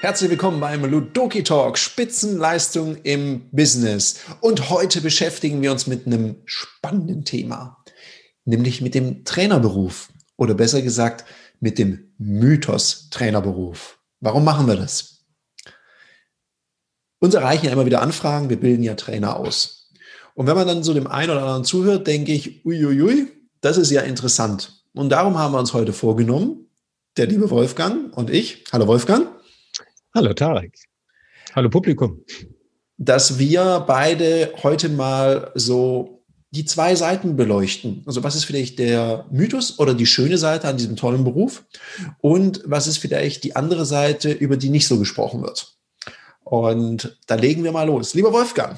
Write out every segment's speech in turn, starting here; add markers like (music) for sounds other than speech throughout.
Herzlich willkommen beim Ludoki Talk Spitzenleistung im Business. Und heute beschäftigen wir uns mit einem spannenden Thema, nämlich mit dem Trainerberuf oder besser gesagt mit dem Mythos Trainerberuf. Warum machen wir das? Uns erreichen ja immer wieder Anfragen, wir bilden ja Trainer aus. Und wenn man dann so dem einen oder anderen zuhört, denke ich, uiuiui, das ist ja interessant. Und darum haben wir uns heute vorgenommen, der liebe Wolfgang und ich, hallo Wolfgang. Hallo Tarek. Hallo Publikum. Dass wir beide heute mal so die zwei Seiten beleuchten. Also was ist vielleicht der Mythos oder die schöne Seite an diesem tollen Beruf und was ist vielleicht die andere Seite, über die nicht so gesprochen wird. Und da legen wir mal los. Lieber Wolfgang,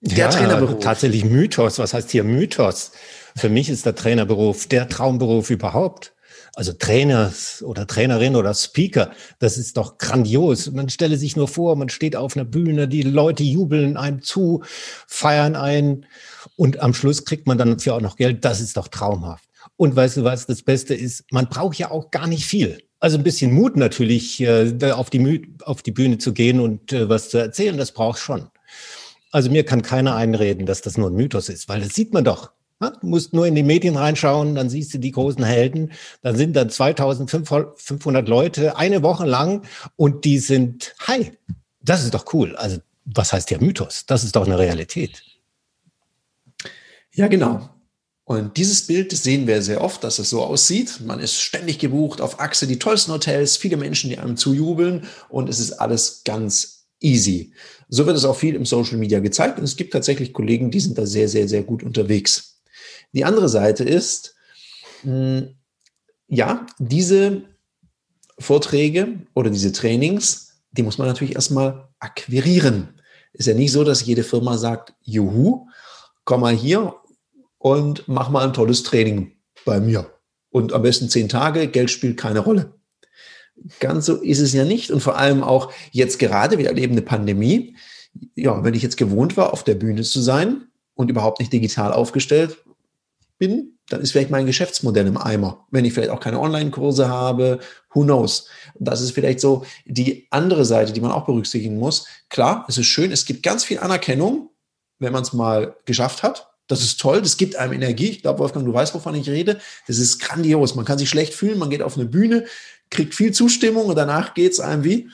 der ja, Trainerberuf. Tatsächlich Mythos. Was heißt hier Mythos? Für mich ist der Trainerberuf der Traumberuf überhaupt. Also Trainer oder Trainerin oder Speaker, das ist doch grandios. Man stelle sich nur vor, man steht auf einer Bühne, die Leute jubeln einem zu, feiern ein und am Schluss kriegt man dann dafür auch noch Geld. Das ist doch traumhaft. Und weißt du was, das Beste ist, man braucht ja auch gar nicht viel. Also ein bisschen Mut natürlich, äh, auf die, auf die Bühne zu gehen und äh, was zu erzählen, das braucht schon. Also mir kann keiner einreden, dass das nur ein Mythos ist, weil das sieht man doch. Du musst nur in die Medien reinschauen, dann siehst du die großen Helden. Dann sind dann 2500 Leute eine Woche lang und die sind, hi, das ist doch cool. Also was heißt der Mythos? Das ist doch eine Realität. Ja, genau. Und dieses Bild sehen wir sehr oft, dass es so aussieht. Man ist ständig gebucht auf Achse, die tollsten Hotels, viele Menschen, die einem zujubeln und es ist alles ganz easy. So wird es auch viel im Social Media gezeigt und es gibt tatsächlich Kollegen, die sind da sehr, sehr, sehr gut unterwegs. Die andere Seite ist, hm, ja, diese Vorträge oder diese Trainings, die muss man natürlich erstmal akquirieren. Ist ja nicht so, dass jede Firma sagt, juhu, komm mal hier und mach mal ein tolles Training bei mir. Und am besten zehn Tage, Geld spielt keine Rolle. Ganz so ist es ja nicht. Und vor allem auch jetzt gerade, wir erleben eine Pandemie. Ja, wenn ich jetzt gewohnt war, auf der Bühne zu sein und überhaupt nicht digital aufgestellt bin, dann ist vielleicht mein Geschäftsmodell im Eimer. Wenn ich vielleicht auch keine Online-Kurse habe, who knows? Das ist vielleicht so die andere Seite, die man auch berücksichtigen muss. Klar, es ist schön, es gibt ganz viel Anerkennung, wenn man es mal geschafft hat. Das ist toll, das gibt einem Energie. Ich glaube, Wolfgang, du weißt, wovon ich rede. Das ist grandios. Man kann sich schlecht fühlen, man geht auf eine Bühne, kriegt viel Zustimmung und danach geht es einem wie?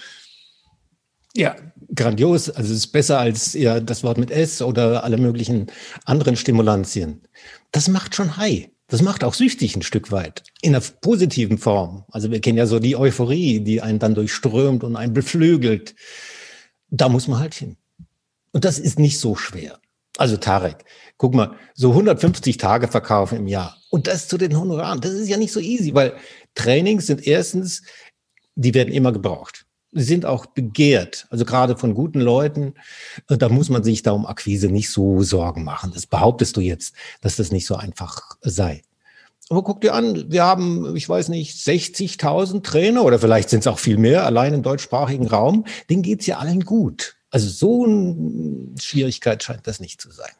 Ja, grandios. Also es ist besser als ja, das Wort mit S oder alle möglichen anderen Stimulantien. Das macht schon high. Das macht auch süchtig ein Stück weit. In einer positiven Form. Also wir kennen ja so die Euphorie, die einen dann durchströmt und einen beflügelt. Da muss man halt hin. Und das ist nicht so schwer. Also Tarek, guck mal, so 150 Tage verkaufen im Jahr und das zu den Honoraren, das ist ja nicht so easy, weil Trainings sind erstens, die werden immer gebraucht. Sind auch begehrt, also gerade von guten Leuten. Äh, da muss man sich da um Akquise nicht so Sorgen machen. Das behauptest du jetzt, dass das nicht so einfach sei. Aber guck dir an, wir haben, ich weiß nicht, 60.000 Trainer oder vielleicht sind es auch viel mehr, allein im deutschsprachigen Raum. Denen geht's ja allen gut. Also so eine Schwierigkeit scheint das nicht zu sein.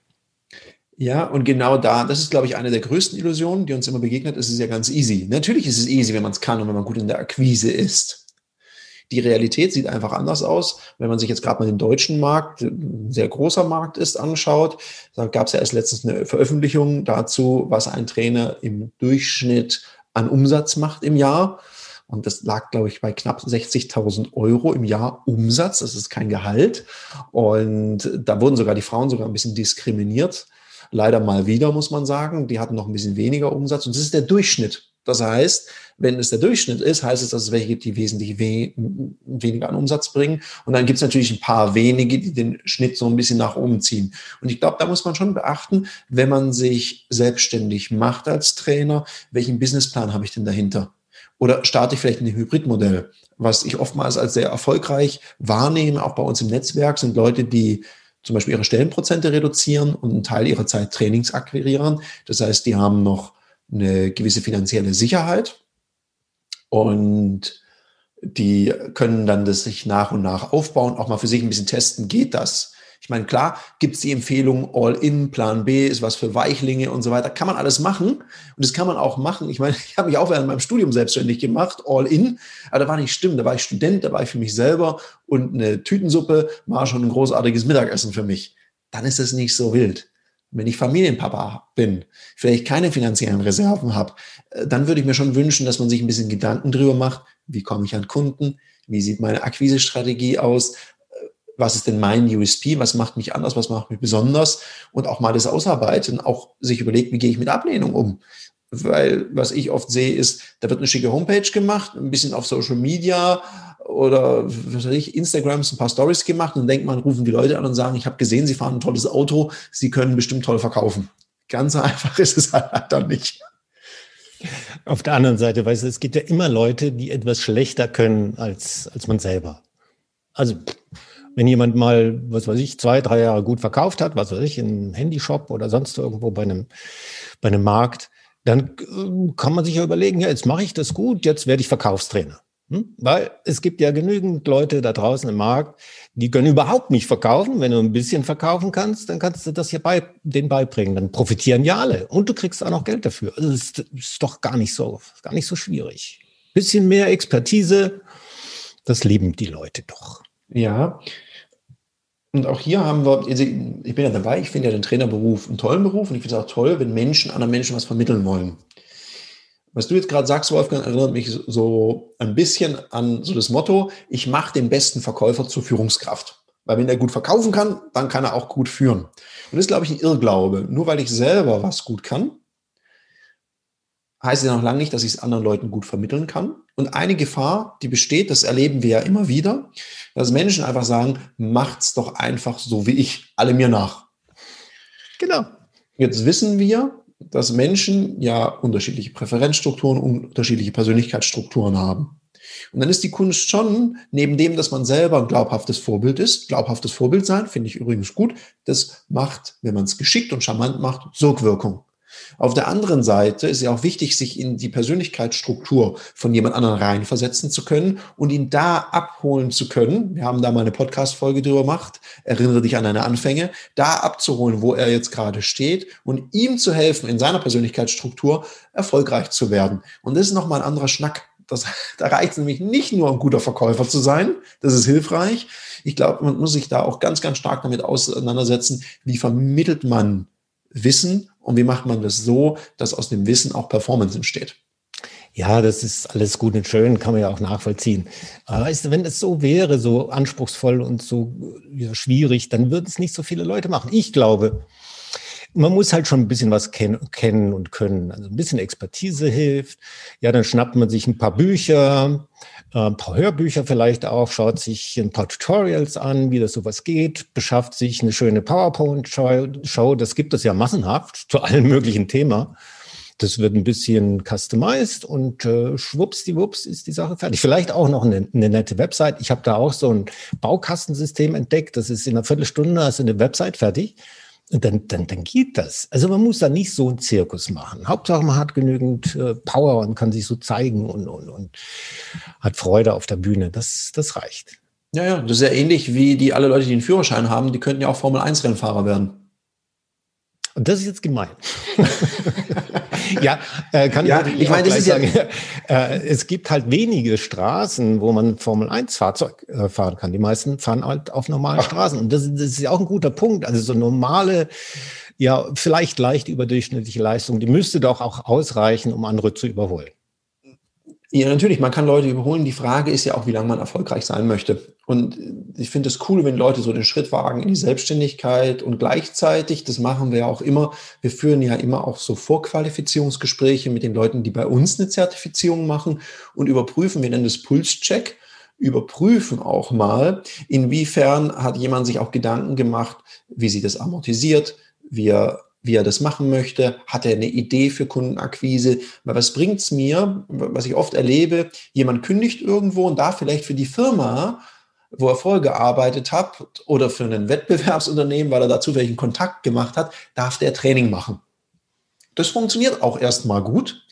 Ja, und genau da, das ist, glaube ich, eine der größten Illusionen, die uns immer begegnet. Es ist ja ganz easy. Natürlich ist es easy, wenn man es kann und wenn man gut in der Akquise ist. Die Realität sieht einfach anders aus. Wenn man sich jetzt gerade mal den deutschen Markt, ein sehr großer Markt ist, anschaut, da gab es ja erst letztens eine Veröffentlichung dazu, was ein Trainer im Durchschnitt an Umsatz macht im Jahr. Und das lag, glaube ich, bei knapp 60.000 Euro im Jahr Umsatz. Das ist kein Gehalt. Und da wurden sogar die Frauen sogar ein bisschen diskriminiert. Leider mal wieder, muss man sagen. Die hatten noch ein bisschen weniger Umsatz. Und das ist der Durchschnitt. Das heißt, wenn es der Durchschnitt ist, heißt es, dass es welche gibt, die wesentlich we weniger an Umsatz bringen. Und dann gibt es natürlich ein paar wenige, die den Schnitt so ein bisschen nach oben ziehen. Und ich glaube, da muss man schon beachten, wenn man sich selbstständig macht als Trainer, welchen Businessplan habe ich denn dahinter? Oder starte ich vielleicht in ein Hybridmodell? Was ich oftmals als sehr erfolgreich wahrnehme, auch bei uns im Netzwerk, sind Leute, die zum Beispiel ihre Stellenprozente reduzieren und einen Teil ihrer Zeit Trainings akquirieren. Das heißt, die haben noch eine gewisse finanzielle Sicherheit und die können dann das sich nach und nach aufbauen, auch mal für sich ein bisschen testen, geht das? Ich meine, klar gibt es die Empfehlung All-In, Plan B ist was für Weichlinge und so weiter. Kann man alles machen und das kann man auch machen. Ich meine, (laughs) ich habe mich auch während meinem Studium selbstständig gemacht, All-In, aber da war nicht stimmt. Da war ich Student, da war ich für mich selber und eine Tütensuppe war schon ein großartiges Mittagessen für mich. Dann ist es nicht so wild. Wenn ich Familienpapa bin, vielleicht keine finanziellen Reserven habe, äh, dann würde ich mir schon wünschen, dass man sich ein bisschen Gedanken drüber macht, wie komme ich an Kunden, wie sieht meine Akquisestrategie aus, was ist denn mein USP, was macht mich anders, was macht mich besonders und auch mal das ausarbeiten, auch sich überlegt, wie gehe ich mit Ablehnung um. Weil was ich oft sehe, ist, da wird eine schicke Homepage gemacht, ein bisschen auf Social Media oder was weiß ich, Instagrams ein paar Stories gemacht und denkt man, rufen die Leute an und sagen, ich habe gesehen, sie fahren ein tolles Auto, sie können bestimmt toll verkaufen. Ganz (laughs) einfach ist es halt dann nicht. Auf der anderen Seite, weißt du, es gibt ja immer Leute, die etwas schlechter können als, als man selber. Also wenn jemand mal, was weiß ich, zwei, drei Jahre gut verkauft hat, was weiß ich, einem Handyshop oder sonst irgendwo bei einem, bei einem Markt, dann äh, kann man sich ja überlegen, ja, jetzt mache ich das gut, jetzt werde ich Verkaufstrainer. Hm? Weil es gibt ja genügend Leute da draußen im Markt, die können überhaupt nicht verkaufen. Wenn du ein bisschen verkaufen kannst, dann kannst du das ja bei denen beibringen. Dann profitieren ja alle und du kriegst auch noch Geld dafür. Also es ist doch gar nicht so, gar nicht so schwierig. Bisschen mehr Expertise, das lieben die Leute doch. Ja. Und auch hier haben wir, also ich bin ja dabei, ich finde ja den Trainerberuf einen tollen Beruf und ich finde es auch toll, wenn Menschen anderen Menschen was vermitteln wollen. Was du jetzt gerade sagst, Wolfgang, erinnert mich so ein bisschen an so das Motto, ich mache den besten Verkäufer zur Führungskraft. Weil wenn er gut verkaufen kann, dann kann er auch gut führen. Und das ist, glaube ich, ein Irrglaube. Nur weil ich selber was gut kann, heißt ja noch lange nicht, dass ich es anderen Leuten gut vermitteln kann. Und eine Gefahr, die besteht, das erleben wir ja immer wieder, dass Menschen einfach sagen, macht's doch einfach so wie ich, alle mir nach. Genau. Jetzt wissen wir, dass Menschen ja unterschiedliche Präferenzstrukturen, unterschiedliche Persönlichkeitsstrukturen haben. Und dann ist die Kunst schon, neben dem, dass man selber ein glaubhaftes Vorbild ist, glaubhaftes Vorbild sein, finde ich übrigens gut, das macht, wenn man es geschickt und charmant macht, Sogwirkung. Auf der anderen Seite ist ja auch wichtig, sich in die Persönlichkeitsstruktur von jemand anderem reinversetzen zu können und ihn da abholen zu können. Wir haben da mal eine Podcast-Folge drüber gemacht. Erinnere dich an deine Anfänge. Da abzuholen, wo er jetzt gerade steht und ihm zu helfen, in seiner Persönlichkeitsstruktur erfolgreich zu werden. Und das ist nochmal ein anderer Schnack. Das, (laughs) da reicht es nämlich nicht nur, ein guter Verkäufer zu sein. Das ist hilfreich. Ich glaube, man muss sich da auch ganz, ganz stark damit auseinandersetzen, wie vermittelt man Wissen und wie macht man das so, dass aus dem Wissen auch Performance entsteht? Ja, das ist alles gut und schön, kann man ja auch nachvollziehen. Aber weißt du, wenn es so wäre, so anspruchsvoll und so ja, schwierig, dann würden es nicht so viele Leute machen. Ich glaube, man muss halt schon ein bisschen was ken kennen und können. Also ein bisschen Expertise hilft. Ja, dann schnappt man sich ein paar Bücher, ein paar Hörbücher vielleicht auch, schaut sich ein paar Tutorials an, wie das sowas geht, beschafft sich eine schöne PowerPoint-Show. Das gibt es ja massenhaft zu allen möglichen Themen. Das wird ein bisschen customized und äh, schwuppsdiwupps ist die Sache fertig. Vielleicht auch noch eine, eine nette Website. Ich habe da auch so ein Baukastensystem entdeckt. Das ist in einer Viertelstunde hast eine Website fertig dann, dann, dann geht das. Also man muss da nicht so einen Zirkus machen. Hauptsache man hat genügend äh, Power und kann sich so zeigen und, und, und hat Freude auf der Bühne. Das, das reicht. Ja, ja, das ist ja ähnlich wie die alle Leute, die einen Führerschein haben, die könnten ja auch Formel-1-Rennfahrer werden. Und das ist jetzt gemein. (laughs) (laughs) ja, äh, kann ja, ich, ich meine, das ist sagen. Ja (laughs) äh, es gibt halt wenige Straßen, wo man Formel 1 Fahrzeug äh, fahren kann. Die meisten fahren halt auf normalen. Straßen. Und das, das ist ja auch ein guter Punkt. Also so normale, ja, vielleicht leicht überdurchschnittliche Leistung, die müsste doch auch ausreichen, um andere zu überholen. Ja, natürlich, man kann Leute überholen. Die Frage ist ja auch, wie lange man erfolgreich sein möchte. Und ich finde es cool, wenn Leute so den Schritt wagen in die Selbstständigkeit und gleichzeitig, das machen wir ja auch immer, wir führen ja immer auch so Vorqualifizierungsgespräche mit den Leuten, die bei uns eine Zertifizierung machen und überprüfen, wir nennen das Pulscheck, überprüfen auch mal, inwiefern hat jemand sich auch Gedanken gemacht, wie sie das amortisiert, wie er wie er das machen möchte, hat er eine Idee für Kundenakquise, weil was bringt's mir, was ich oft erlebe, jemand kündigt irgendwo und da vielleicht für die Firma, wo er vorher gearbeitet hat oder für ein Wettbewerbsunternehmen, weil er dazu welchen Kontakt gemacht hat, darf der Training machen. Das funktioniert auch erstmal gut.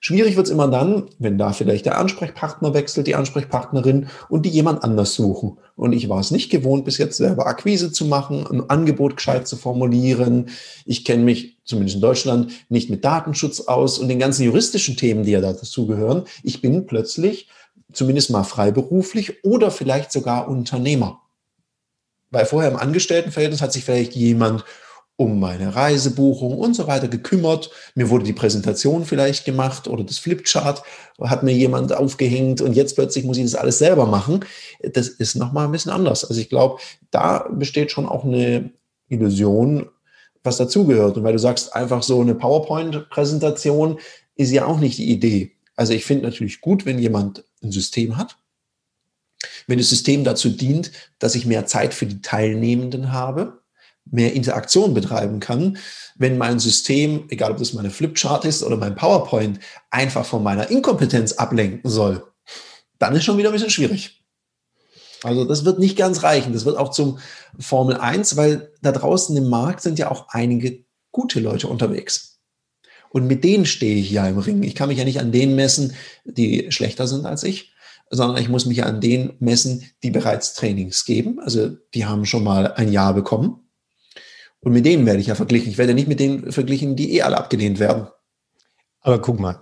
Schwierig wird es immer dann, wenn da vielleicht der Ansprechpartner wechselt, die Ansprechpartnerin und die jemand anders suchen. Und ich war es nicht gewohnt, bis jetzt selber Akquise zu machen, ein Angebot gescheit zu formulieren. Ich kenne mich, zumindest in Deutschland, nicht mit Datenschutz aus und den ganzen juristischen Themen, die ja dazugehören. Ich bin plötzlich zumindest mal freiberuflich oder vielleicht sogar Unternehmer. Weil vorher im Angestelltenverhältnis hat sich vielleicht jemand um meine Reisebuchung und so weiter gekümmert. Mir wurde die Präsentation vielleicht gemacht oder das Flipchart hat mir jemand aufgehängt und jetzt plötzlich muss ich das alles selber machen. Das ist nochmal ein bisschen anders. Also ich glaube, da besteht schon auch eine Illusion, was dazugehört. Und weil du sagst, einfach so eine PowerPoint-Präsentation ist ja auch nicht die Idee. Also ich finde natürlich gut, wenn jemand ein System hat, wenn das System dazu dient, dass ich mehr Zeit für die Teilnehmenden habe, mehr Interaktion betreiben kann, wenn mein System, egal ob das meine Flipchart ist oder mein PowerPoint, einfach von meiner Inkompetenz ablenken soll, dann ist schon wieder ein bisschen schwierig. Also das wird nicht ganz reichen. Das wird auch zum Formel 1, weil da draußen im Markt sind ja auch einige gute Leute unterwegs. Und mit denen stehe ich ja im Ring. Ich kann mich ja nicht an denen messen, die schlechter sind als ich, sondern ich muss mich an denen messen, die bereits Trainings geben. Also die haben schon mal ein Jahr bekommen und mit denen werde ich ja verglichen. Ich werde nicht mit denen verglichen, die eh alle abgelehnt werden. Aber guck mal.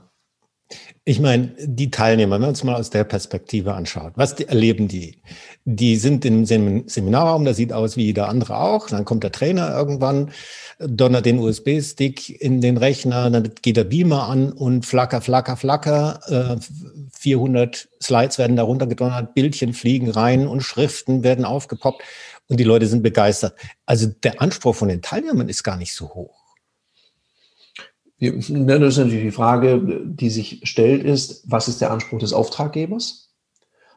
Ich meine, die Teilnehmer, wenn man uns mal aus der Perspektive anschaut, was die, erleben die? Die sind im Seminarraum, der sieht aus wie jeder andere auch. Dann kommt der Trainer irgendwann, donnert den USB-Stick in den Rechner, dann geht der Beamer an und flacker, flacker, flacker. Äh, 400 Slides werden darunter gedonnert, Bildchen fliegen rein und Schriften werden aufgepoppt und die Leute sind begeistert. Also der Anspruch von den Teilnehmern ist gar nicht so hoch. Das ist natürlich die Frage, die sich stellt, ist, was ist der Anspruch des Auftraggebers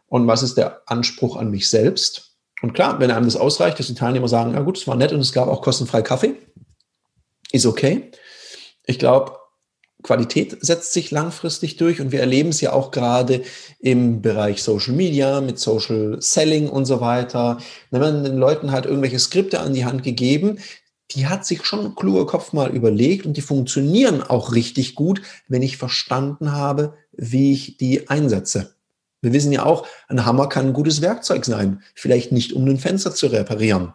und was ist der Anspruch an mich selbst? Und klar, wenn einem das ausreicht, dass die Teilnehmer sagen, ja gut, es war nett und es gab auch kostenfrei Kaffee, ist okay. Ich glaube, Qualität setzt sich langfristig durch und wir erleben es ja auch gerade im Bereich Social Media mit Social Selling und so weiter. Wenn man den Leuten halt irgendwelche Skripte an die Hand gegeben, die hat sich schon ein kluger Kopf mal überlegt und die funktionieren auch richtig gut, wenn ich verstanden habe, wie ich die einsetze. Wir wissen ja auch, ein Hammer kann ein gutes Werkzeug sein, vielleicht nicht um ein Fenster zu reparieren.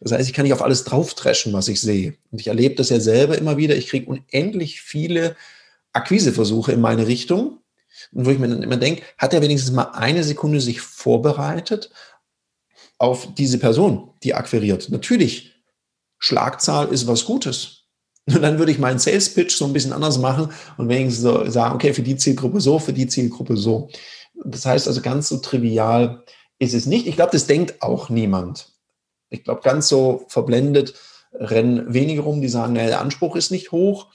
Das heißt, ich kann nicht auf alles draufdreschen, was ich sehe. Und ich erlebe das ja selber immer wieder. Ich kriege unendlich viele Akquiseversuche in meine Richtung. Und wo ich mir dann immer denke, hat er wenigstens mal eine Sekunde sich vorbereitet auf diese Person, die akquiriert? Natürlich, Schlagzahl ist was Gutes. Und dann würde ich meinen Sales Pitch so ein bisschen anders machen und wenigstens so sagen, okay, für die Zielgruppe so, für die Zielgruppe so. Das heißt also, ganz so trivial ist es nicht. Ich glaube, das denkt auch niemand. Ich glaube, ganz so verblendet rennen wenige rum, die sagen, naja, der Anspruch ist nicht hoch.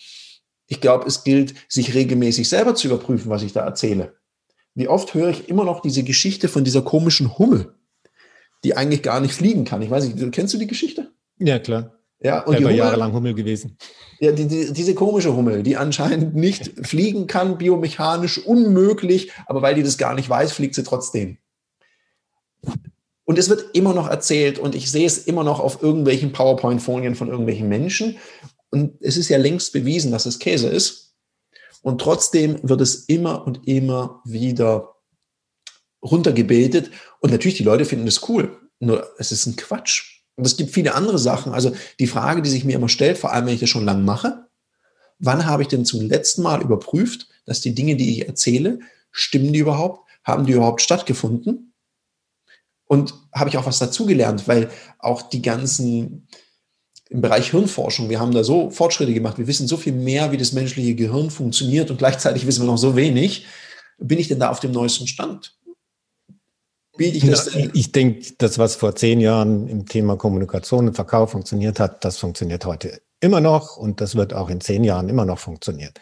Ich glaube, es gilt, sich regelmäßig selber zu überprüfen, was ich da erzähle. Wie oft höre ich immer noch diese Geschichte von dieser komischen Hummel, die eigentlich gar nicht fliegen kann. Ich weiß nicht, kennst du die Geschichte? Ja, klar. Ja, und er war jahrelang Hummel gewesen. Ja, die, die, diese komische Hummel, die anscheinend nicht (laughs) fliegen kann, biomechanisch unmöglich, aber weil die das gar nicht weiß, fliegt sie trotzdem. Und es wird immer noch erzählt und ich sehe es immer noch auf irgendwelchen PowerPoint-Folien von irgendwelchen Menschen. Und es ist ja längst bewiesen, dass es Käse ist. Und trotzdem wird es immer und immer wieder runtergebetet. Und natürlich, die Leute finden das cool. Nur es ist ein Quatsch. Und es gibt viele andere Sachen. Also die Frage, die sich mir immer stellt, vor allem wenn ich das schon lange mache, wann habe ich denn zum letzten Mal überprüft, dass die Dinge, die ich erzähle, stimmen die überhaupt? Haben die überhaupt stattgefunden? Und habe ich auch was dazugelernt, weil auch die ganzen im Bereich Hirnforschung, wir haben da so Fortschritte gemacht, wir wissen so viel mehr, wie das menschliche Gehirn funktioniert und gleichzeitig wissen wir noch so wenig. Bin ich denn da auf dem neuesten Stand? ich das ja, Ich denke, das, was vor zehn Jahren im Thema Kommunikation und Verkauf funktioniert hat, das funktioniert heute immer noch und das wird auch in zehn Jahren immer noch funktionieren.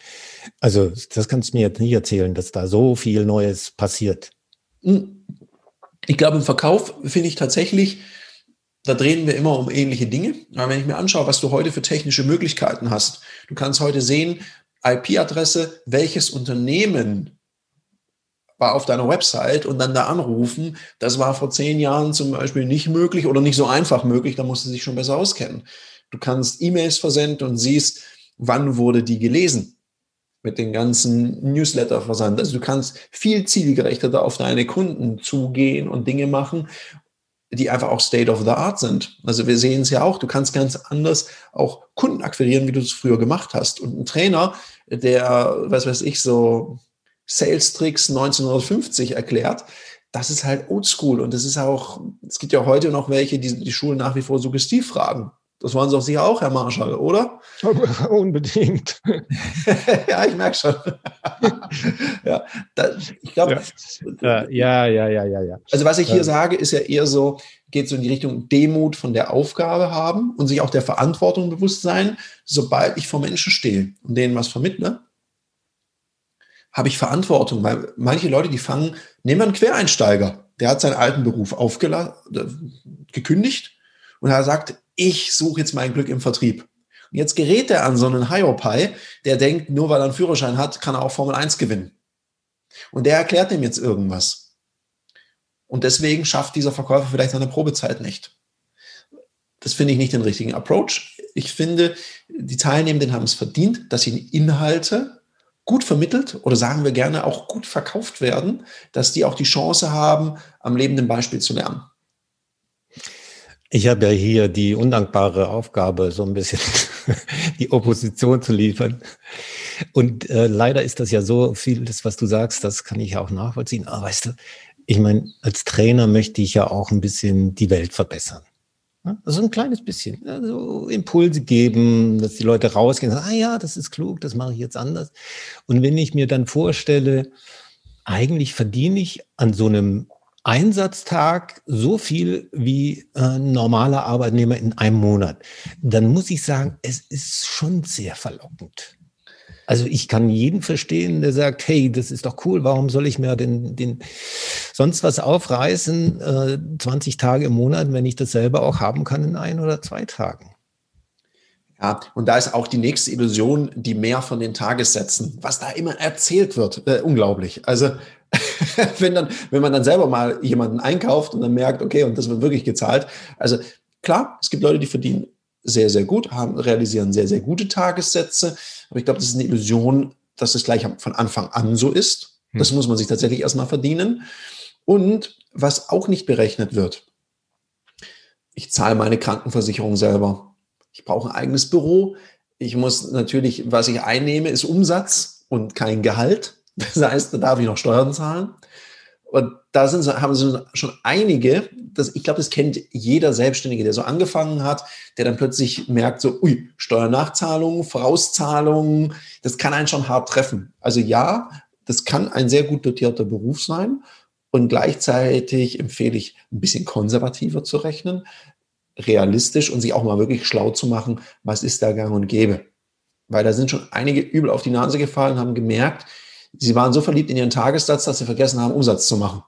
Also das kannst du mir jetzt nicht erzählen, dass da so viel Neues passiert. Ich glaube, im Verkauf finde ich tatsächlich, da drehen wir immer um ähnliche Dinge. Aber wenn ich mir anschaue, was du heute für technische Möglichkeiten hast, du kannst heute sehen, IP-Adresse, welches Unternehmen war auf deiner Website und dann da anrufen. Das war vor zehn Jahren zum Beispiel nicht möglich oder nicht so einfach möglich. Da musst du dich schon besser auskennen. Du kannst E-Mails versenden und siehst, wann wurde die gelesen. Mit den ganzen Newsletter-Versand. Also du kannst viel zielgerichteter auf deine Kunden zugehen und Dinge machen, die einfach auch State of the Art sind. Also wir sehen es ja auch, du kannst ganz anders auch Kunden akquirieren, wie du es früher gemacht hast. Und ein Trainer, der, was weiß ich, so Sales Tricks 1950 erklärt, das ist halt oldschool. Und das ist auch, es gibt ja heute noch welche, die die Schulen nach wie vor suggestiv fragen. Das wollen Sie doch sicher auch, Herr Marschall, oder? (laughs) Unbedingt. (laughs) ja, ich merke schon. (laughs) ja, da, ich glaube. Ja. ja, ja, ja, ja, ja. Also, was ich hier ja. sage, ist ja eher so, geht so in die Richtung Demut von der Aufgabe haben und sich auch der Verantwortung bewusst sein, sobald ich vor Menschen stehe und denen was vermittle, habe ich Verantwortung, weil manche Leute, die fangen, nehmen wir einen Quereinsteiger, der hat seinen alten Beruf gekündigt und er sagt, ich suche jetzt mein Glück im Vertrieb. Und jetzt gerät er an so einen Hiopai, der denkt, nur weil er einen Führerschein hat, kann er auch Formel 1 gewinnen. Und der erklärt ihm jetzt irgendwas. Und deswegen schafft dieser Verkäufer vielleicht seine Probezeit nicht. Das finde ich nicht den richtigen Approach. Ich finde, die Teilnehmenden haben es verdient, dass ihnen Inhalte gut vermittelt oder sagen wir gerne auch gut verkauft werden, dass die auch die Chance haben, am lebenden Beispiel zu lernen. Ich habe ja hier die undankbare Aufgabe, so ein bisschen (laughs) die Opposition zu liefern. Und äh, leider ist das ja so vieles, was du sagst, das kann ich auch nachvollziehen. Aber weißt du, ich meine, als Trainer möchte ich ja auch ein bisschen die Welt verbessern. Also ein kleines bisschen. Also Impulse geben, dass die Leute rausgehen und sagen, ah ja, das ist klug, das mache ich jetzt anders. Und wenn ich mir dann vorstelle, eigentlich verdiene ich an so einem Einsatztag so viel wie äh, normaler Arbeitnehmer in einem Monat, dann muss ich sagen, es ist schon sehr verlockend. Also ich kann jeden verstehen, der sagt, hey, das ist doch cool, warum soll ich mir den, den sonst was aufreißen, äh, 20 Tage im Monat, wenn ich das selber auch haben kann in ein oder zwei Tagen. Ja, und da ist auch die nächste Illusion, die mehr von den Tagessätzen, was da immer erzählt wird, äh, unglaublich. Also (laughs) wenn, dann, wenn man dann selber mal jemanden einkauft und dann merkt, okay, und das wird wirklich gezahlt. Also klar, es gibt Leute, die verdienen sehr, sehr gut, haben, realisieren sehr, sehr gute Tagessätze. Aber ich glaube, das ist eine Illusion, dass es gleich von Anfang an so ist. Hm. Das muss man sich tatsächlich erstmal verdienen. Und was auch nicht berechnet wird, ich zahle meine Krankenversicherung selber. Ich brauche ein eigenes Büro. Ich muss natürlich, was ich einnehme, ist Umsatz und kein Gehalt. Das heißt, da darf ich noch Steuern zahlen. Und da sind, haben sie schon einige, das, ich glaube, das kennt jeder Selbstständige, der so angefangen hat, der dann plötzlich merkt, so, ui, Steuernachzahlung, Vorauszahlung, das kann einen schon hart treffen. Also ja, das kann ein sehr gut dotierter Beruf sein. Und gleichzeitig empfehle ich, ein bisschen konservativer zu rechnen, realistisch und sich auch mal wirklich schlau zu machen, was ist da gang und gäbe. Weil da sind schon einige übel auf die Nase gefallen, haben gemerkt, Sie waren so verliebt in ihren Tagessatz, dass sie vergessen haben, Umsatz zu machen.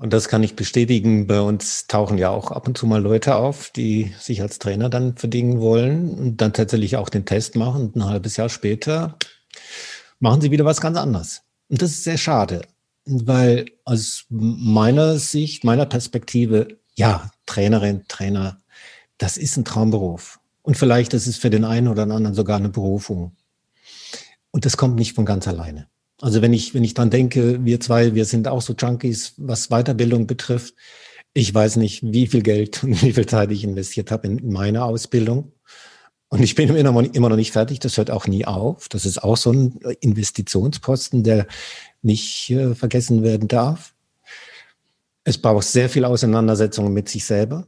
Und das kann ich bestätigen. Bei uns tauchen ja auch ab und zu mal Leute auf, die sich als Trainer dann verdingen wollen und dann tatsächlich auch den Test machen. Und ein halbes Jahr später machen sie wieder was ganz anderes. Und das ist sehr schade, weil aus meiner Sicht, meiner Perspektive, ja, Trainerin, Trainer, das ist ein Traumberuf. Und vielleicht ist es für den einen oder den anderen sogar eine Berufung. Und das kommt nicht von ganz alleine. Also wenn ich, wenn ich dran denke, wir zwei, wir sind auch so Junkies, was Weiterbildung betrifft. Ich weiß nicht, wie viel Geld und (laughs) wie viel Zeit ich investiert habe in meine Ausbildung. Und ich bin immer noch nicht fertig. Das hört auch nie auf. Das ist auch so ein Investitionsposten, der nicht äh, vergessen werden darf. Es braucht sehr viel Auseinandersetzung mit sich selber.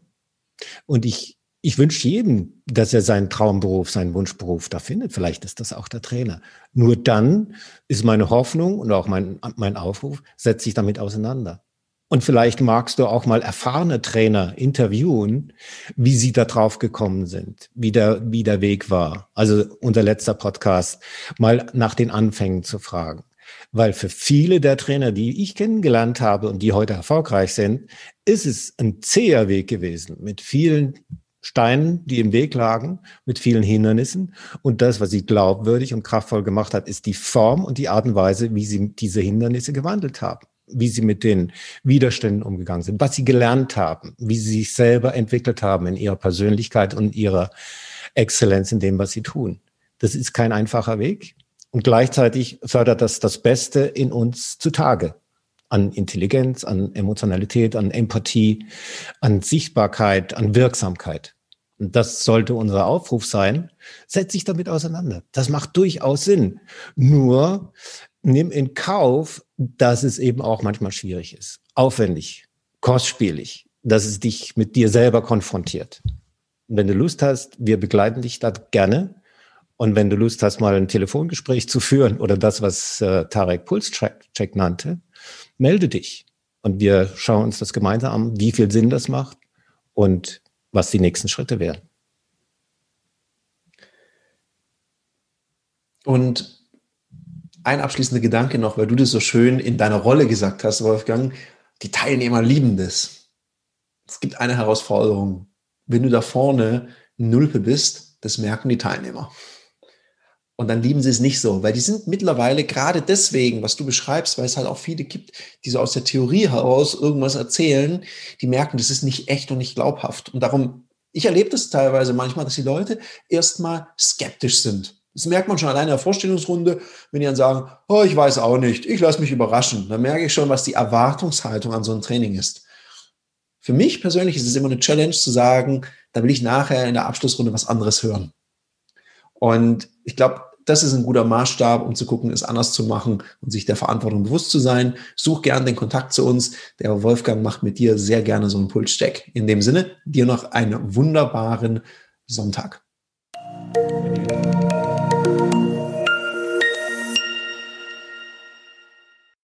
Und ich ich wünsche jedem, dass er seinen Traumberuf, seinen Wunschberuf da findet. Vielleicht ist das auch der Trainer. Nur dann ist meine Hoffnung und auch mein, mein Aufruf, setz dich damit auseinander. Und vielleicht magst du auch mal erfahrene Trainer interviewen, wie sie da drauf gekommen sind, wie der, wie der Weg war. Also unser letzter Podcast, mal nach den Anfängen zu fragen. Weil für viele der Trainer, die ich kennengelernt habe und die heute erfolgreich sind, ist es ein zäher Weg gewesen mit vielen Steinen, die im Weg lagen, mit vielen Hindernissen. Und das, was sie glaubwürdig und kraftvoll gemacht hat, ist die Form und die Art und Weise, wie sie diese Hindernisse gewandelt haben, wie sie mit den Widerständen umgegangen sind, was sie gelernt haben, wie sie sich selber entwickelt haben in ihrer Persönlichkeit und ihrer Exzellenz in dem, was sie tun. Das ist kein einfacher Weg. Und gleichzeitig fördert das das Beste in uns zutage. An Intelligenz, an Emotionalität, an Empathie, an Sichtbarkeit, an Wirksamkeit. Und das sollte unser Aufruf sein. Setz dich damit auseinander. Das macht durchaus Sinn. Nur nimm in Kauf, dass es eben auch manchmal schwierig ist. Aufwendig, kostspielig, dass es dich mit dir selber konfrontiert. Und wenn du Lust hast, wir begleiten dich da gerne. Und wenn du Lust hast, mal ein Telefongespräch zu führen oder das, was äh, Tarek Pulscheck nannte, melde dich. Und wir schauen uns das gemeinsam an, wie viel Sinn das macht und was die nächsten Schritte wären. Und ein abschließender Gedanke noch, weil du das so schön in deiner Rolle gesagt hast, Wolfgang, die Teilnehmer lieben das. Es gibt eine Herausforderung. Wenn du da vorne Nulpe bist, das merken die Teilnehmer. Und dann lieben sie es nicht so, weil die sind mittlerweile gerade deswegen, was du beschreibst, weil es halt auch viele gibt, die so aus der Theorie heraus irgendwas erzählen, die merken, das ist nicht echt und nicht glaubhaft. Und darum, ich erlebe das teilweise manchmal, dass die Leute erstmal skeptisch sind. Das merkt man schon alleine in der Vorstellungsrunde, wenn die dann sagen, oh, ich weiß auch nicht, ich lasse mich überraschen. Dann merke ich schon, was die Erwartungshaltung an so einem Training ist. Für mich persönlich ist es immer eine Challenge zu sagen, da will ich nachher in der Abschlussrunde was anderes hören. Und ich glaube, das ist ein guter Maßstab, um zu gucken, es anders zu machen und sich der Verantwortung bewusst zu sein. Such gern den Kontakt zu uns. Der Wolfgang macht mit dir sehr gerne so einen Pulscheck. In dem Sinne, dir noch einen wunderbaren Sonntag.